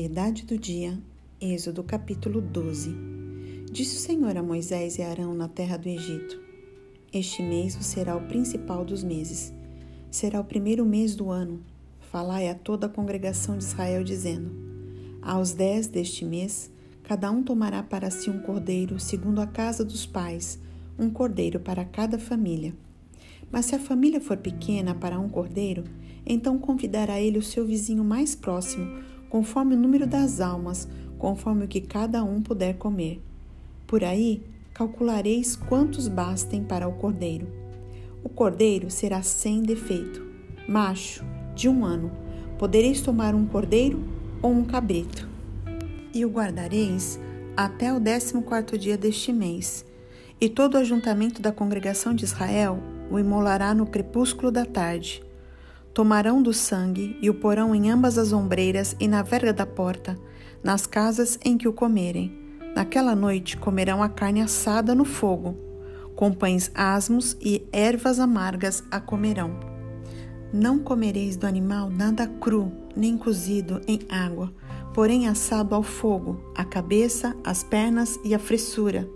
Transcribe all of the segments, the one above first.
Verdade do dia, Êxodo capítulo 12. Disse o Senhor a Moisés e Arão na terra do Egito: Este mês será o principal dos meses. Será o primeiro mês do ano. Falai a toda a congregação de Israel, dizendo: Aos dez deste mês, cada um tomará para si um cordeiro, segundo a casa dos pais, um cordeiro para cada família. Mas se a família for pequena para um cordeiro, então convidará ele o seu vizinho mais próximo, conforme o número das almas, conforme o que cada um puder comer. Por aí calculareis quantos bastem para o cordeiro. O cordeiro será sem defeito, macho, de um ano. Podereis tomar um cordeiro ou um cabrito. E o guardareis até o décimo quarto dia deste mês. E todo o ajuntamento da congregação de Israel o imolará no crepúsculo da tarde. Tomarão do sangue e o porão em ambas as ombreiras e na verga da porta, nas casas em que o comerem. Naquela noite comerão a carne assada no fogo, com pães asmos e ervas amargas a comerão. Não comereis do animal nada cru, nem cozido em água, porém assado ao fogo, a cabeça, as pernas e a fressura.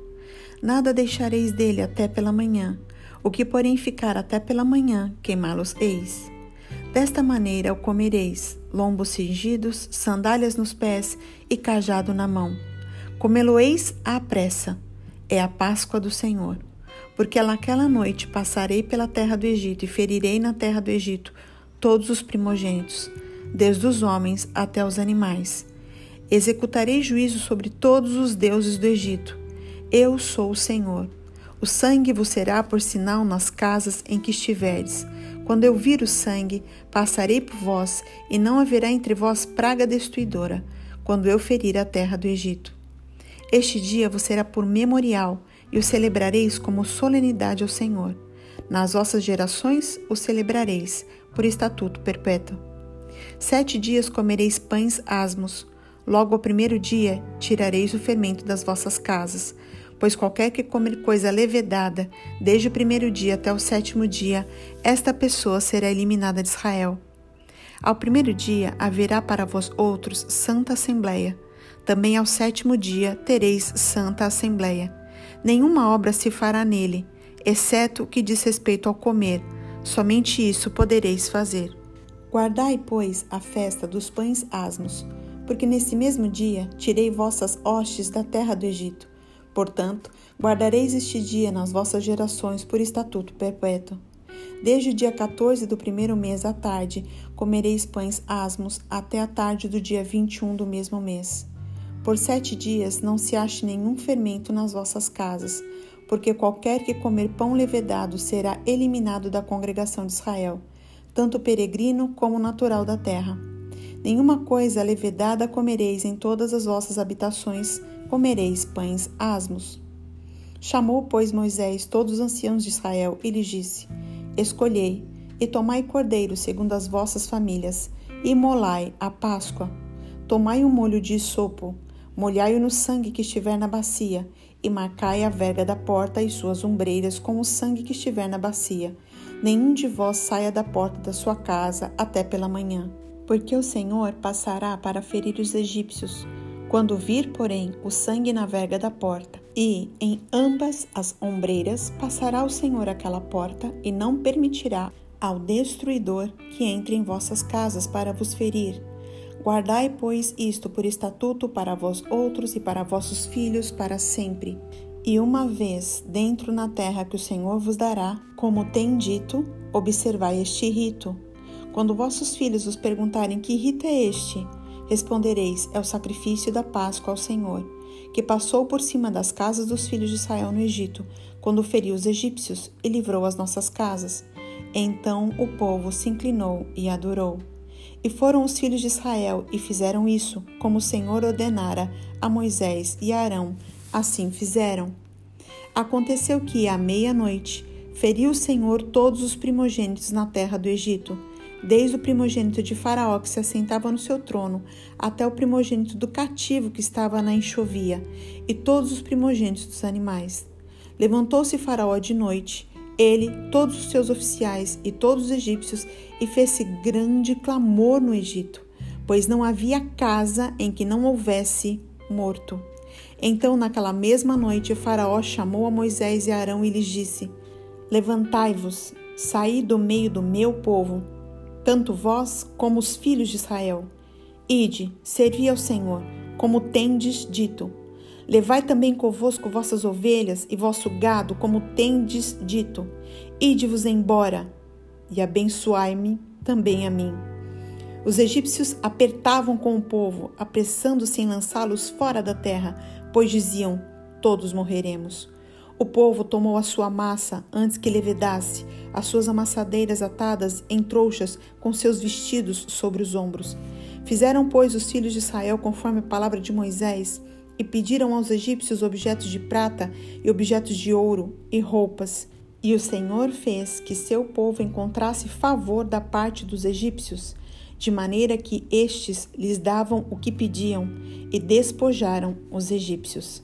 Nada deixareis dele até pela manhã, o que porém ficar até pela manhã, queimá-los eis. Desta maneira o comereis, lombos cingidos, sandálias nos pés e cajado na mão. Comê-lo-eis à pressa. É a Páscoa do Senhor. Porque naquela noite passarei pela terra do Egito e ferirei na terra do Egito todos os primogênitos, desde os homens até os animais. Executarei juízo sobre todos os deuses do Egito. Eu sou o Senhor. O sangue vos será por sinal nas casas em que estiverdes. Quando eu vir o sangue, passarei por vós, e não haverá entre vós praga destruidora, quando eu ferir a terra do Egito. Este dia vos será por memorial, e o celebrareis como solenidade ao Senhor. Nas vossas gerações o celebrareis, por estatuto perpétuo. Sete dias comereis pães asmos. Logo ao primeiro dia tirareis o fermento das vossas casas, pois qualquer que comer coisa levedada, desde o primeiro dia até o sétimo dia, esta pessoa será eliminada de Israel. Ao primeiro dia haverá para vós outros santa assembleia. Também ao sétimo dia tereis santa assembleia. Nenhuma obra se fará nele, exceto o que diz respeito ao comer. Somente isso podereis fazer. Guardai, pois, a festa dos pães asmos, porque nesse mesmo dia tirei vossas hostes da terra do Egito. Portanto, guardareis este dia nas vossas gerações por estatuto perpétuo. Desde o dia 14 do primeiro mês à tarde, comereis pães asmos até a tarde do dia 21 do mesmo mês. Por sete dias não se ache nenhum fermento nas vossas casas, porque qualquer que comer pão levedado será eliminado da congregação de Israel, tanto peregrino como natural da terra. Nenhuma coisa levedada comereis em todas as vossas habitações, comereis pães asmos. Chamou, pois, Moisés todos os anciãos de Israel e lhes disse: Escolhei e tomai cordeiro segundo as vossas famílias, e molai a Páscoa. Tomai um molho de sopo, molhai-o no sangue que estiver na bacia, e marcai a verga da porta e suas ombreiras com o sangue que estiver na bacia. Nenhum de vós saia da porta da sua casa até pela manhã, porque o Senhor passará para ferir os egípcios quando vir, porém, o sangue na verga da porta, e em ambas as ombreiras passará o Senhor aquela porta, e não permitirá ao destruidor que entre em vossas casas para vos ferir. Guardai, pois, isto por estatuto para vós outros e para vossos filhos para sempre. E uma vez dentro na terra que o Senhor vos dará, como tem dito, observai este rito. Quando vossos filhos vos perguntarem que rito é este, Respondereis: É o sacrifício da Páscoa ao Senhor, que passou por cima das casas dos filhos de Israel no Egito, quando feriu os egípcios e livrou as nossas casas. Então o povo se inclinou e adorou. E foram os filhos de Israel e fizeram isso, como o Senhor ordenara a Moisés e a Arão. Assim fizeram. Aconteceu que, à meia-noite, feriu o Senhor todos os primogênitos na terra do Egito desde o primogênito de Faraó que se assentava no seu trono, até o primogênito do cativo que estava na enxovia, e todos os primogênitos dos animais. Levantou-se Faraó de noite, ele, todos os seus oficiais e todos os egípcios, e fez-se grande clamor no Egito, pois não havia casa em que não houvesse morto. Então, naquela mesma noite, Faraó chamou a Moisés e Arão e lhes disse: Levantai-vos, saí do meio do meu povo, tanto vós como os filhos de Israel. Ide, servi ao Senhor, como tendes dito. Levai também convosco vossas ovelhas e vosso gado, como tendes dito. Ide-vos embora, e abençoai-me também a mim. Os egípcios apertavam com o povo, apressando-se em lançá-los fora da terra, pois diziam: Todos morreremos. O povo tomou a sua massa antes que levedasse, as suas amassadeiras atadas em trouxas com seus vestidos sobre os ombros. Fizeram, pois, os filhos de Israel conforme a palavra de Moisés e pediram aos egípcios objetos de prata e objetos de ouro e roupas. E o Senhor fez que seu povo encontrasse favor da parte dos egípcios de maneira que estes lhes davam o que pediam e despojaram os egípcios.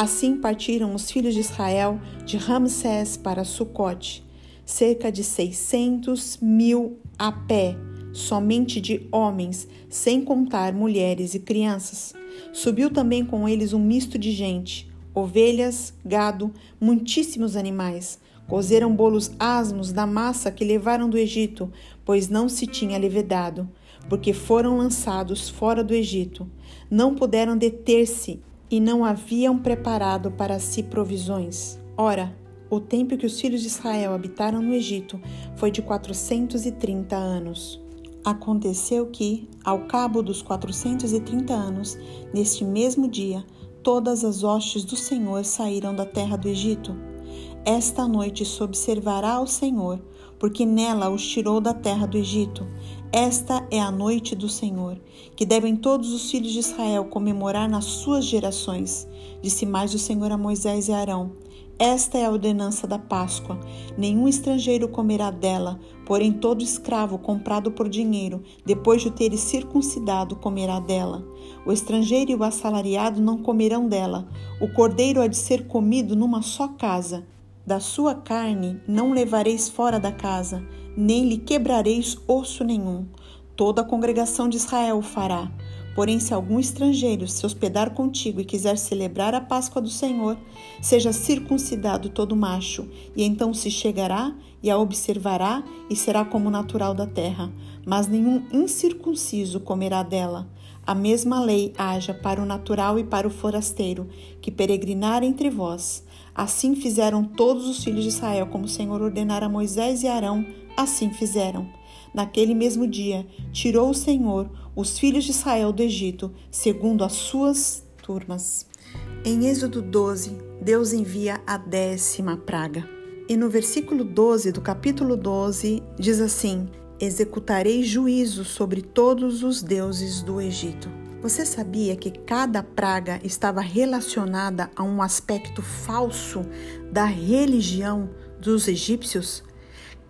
Assim partiram os filhos de Israel de Ramsés para Sucote, cerca de seiscentos mil a pé, somente de homens, sem contar mulheres e crianças. Subiu também com eles um misto de gente, ovelhas, gado, muitíssimos animais, Cozeram bolos asmos da massa que levaram do Egito, pois não se tinha levedado, porque foram lançados fora do Egito. Não puderam deter-se e não haviam preparado para si provisões. Ora, o tempo que os filhos de Israel habitaram no Egito foi de quatrocentos e trinta anos. Aconteceu que, ao cabo dos quatrocentos e trinta anos, neste mesmo dia, todas as hostes do Senhor saíram da terra do Egito esta noite se observará ao Senhor, porque nela os tirou da terra do Egito. Esta é a noite do Senhor, que devem todos os filhos de Israel comemorar nas suas gerações. Disse mais o Senhor a Moisés e Arão: Esta é a ordenança da Páscoa. Nenhum estrangeiro comerá dela, porém todo escravo comprado por dinheiro, depois de o teres circuncidado, comerá dela. O estrangeiro e o assalariado não comerão dela. O cordeiro há de ser comido numa só casa. Da sua carne não levareis fora da casa, nem lhe quebrareis osso nenhum. Toda a congregação de Israel o fará. Porém, se algum estrangeiro se hospedar contigo e quiser celebrar a Páscoa do Senhor, seja circuncidado todo macho, e então se chegará e a observará e será como natural da terra. Mas nenhum incircunciso comerá dela. A mesma lei haja para o natural e para o forasteiro, que peregrinar entre vós. Assim fizeram todos os filhos de Israel, como o Senhor ordenara a Moisés e Arão, assim fizeram. Naquele mesmo dia, tirou o Senhor os filhos de Israel do Egito, segundo as suas turmas. Em Êxodo 12, Deus envia a décima praga. E no versículo 12 do capítulo 12 diz assim: Executarei juízo sobre todos os deuses do Egito. Você sabia que cada praga estava relacionada a um aspecto falso da religião dos egípcios?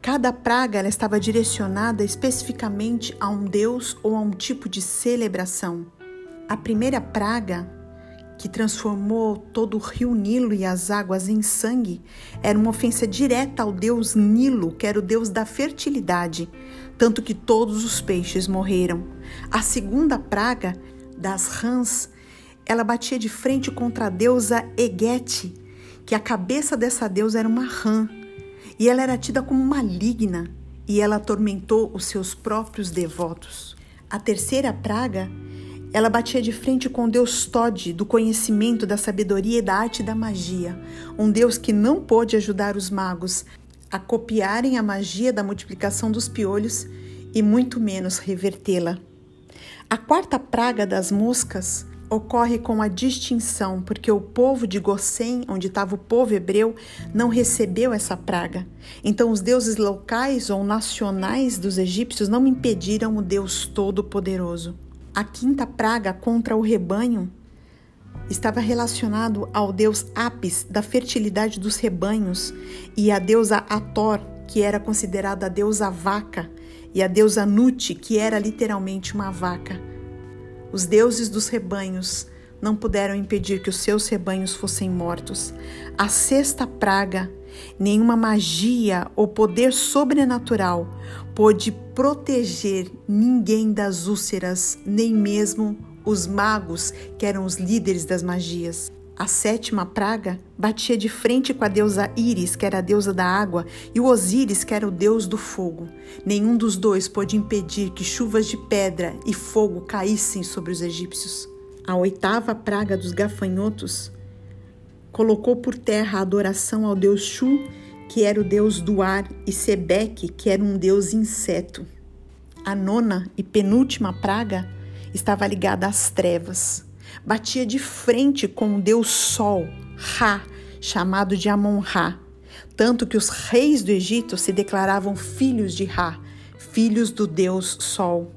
Cada praga ela estava direcionada especificamente a um deus ou a um tipo de celebração. A primeira praga, que transformou todo o rio Nilo e as águas em sangue, era uma ofensa direta ao deus Nilo, que era o deus da fertilidade, tanto que todos os peixes morreram. A segunda praga das rãs, ela batia de frente contra a deusa Egete, que a cabeça dessa deusa era uma rã, e ela era tida como maligna, e ela atormentou os seus próprios devotos. A terceira praga, ela batia de frente com deus Tod, do conhecimento, da sabedoria e da arte da magia, um deus que não pôde ajudar os magos a copiarem a magia da multiplicação dos piolhos e muito menos revertê-la. A quarta praga das moscas ocorre com a distinção, porque o povo de Gossém, onde estava o povo hebreu, não recebeu essa praga. Então, os deuses locais ou nacionais dos egípcios não impediram o Deus Todo-Poderoso. A quinta praga contra o rebanho estava relacionado ao deus Apis, da fertilidade dos rebanhos, e a deusa Ator, que era considerada a deusa vaca, e a deusa Nut, que era literalmente uma vaca. Os deuses dos rebanhos não puderam impedir que os seus rebanhos fossem mortos. A sexta praga Nenhuma magia ou poder sobrenatural pôde proteger ninguém das úlceras, nem mesmo os magos, que eram os líderes das magias. A sétima praga batia de frente com a deusa Íris, que era a deusa da água, e o Osíris, que era o deus do fogo. Nenhum dos dois pôde impedir que chuvas de pedra e fogo caíssem sobre os egípcios. A oitava praga dos gafanhotos colocou por terra a adoração ao deus Shu, que era o deus do ar, e Sebeque, que era um deus inseto. A nona e penúltima praga estava ligada às trevas batia de frente com o deus Sol, Ra, chamado de Amon-Ra, tanto que os reis do Egito se declaravam filhos de Ra, filhos do deus Sol.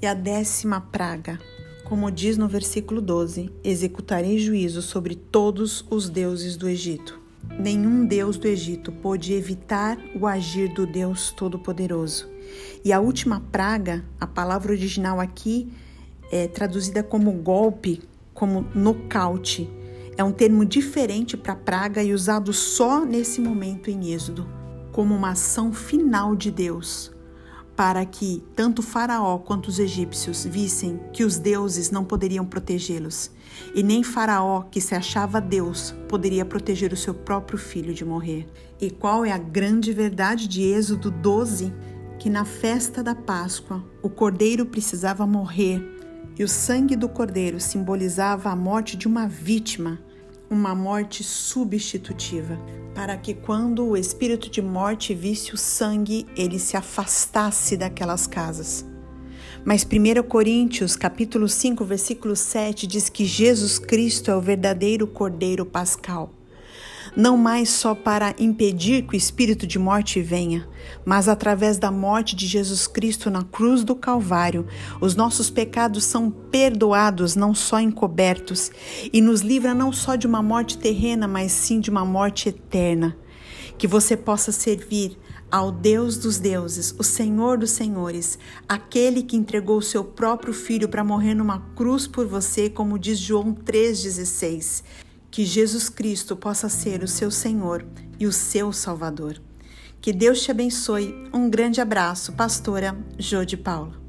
E a décima praga, como diz no versículo 12: executarei juízo sobre todos os deuses do Egito. Nenhum deus do Egito pôde evitar o agir do Deus Todo-Poderoso. E a última praga, a palavra original aqui é traduzida como golpe, como nocaute. É um termo diferente para praga e usado só nesse momento em Êxodo, como uma ação final de Deus, para que tanto Faraó quanto os egípcios vissem que os deuses não poderiam protegê-los, e nem Faraó, que se achava Deus, poderia proteger o seu próprio filho de morrer. E qual é a grande verdade de Êxodo 12? Que na festa da Páscoa o cordeiro precisava morrer e o sangue do cordeiro simbolizava a morte de uma vítima, uma morte substitutiva, para que quando o espírito de morte visse o sangue, ele se afastasse daquelas casas. Mas 1 Coríntios, capítulo 5, versículo 7 diz que Jesus Cristo é o verdadeiro cordeiro pascal não mais só para impedir que o espírito de morte venha, mas através da morte de Jesus Cristo na cruz do Calvário, os nossos pecados são perdoados, não só encobertos, e nos livra não só de uma morte terrena, mas sim de uma morte eterna. Que você possa servir ao Deus dos deuses, o Senhor dos senhores, aquele que entregou o seu próprio filho para morrer numa cruz por você, como diz João 3,16 que Jesus Cristo possa ser o seu Senhor e o seu Salvador. Que Deus te abençoe. Um grande abraço, pastora Jô de Paulo.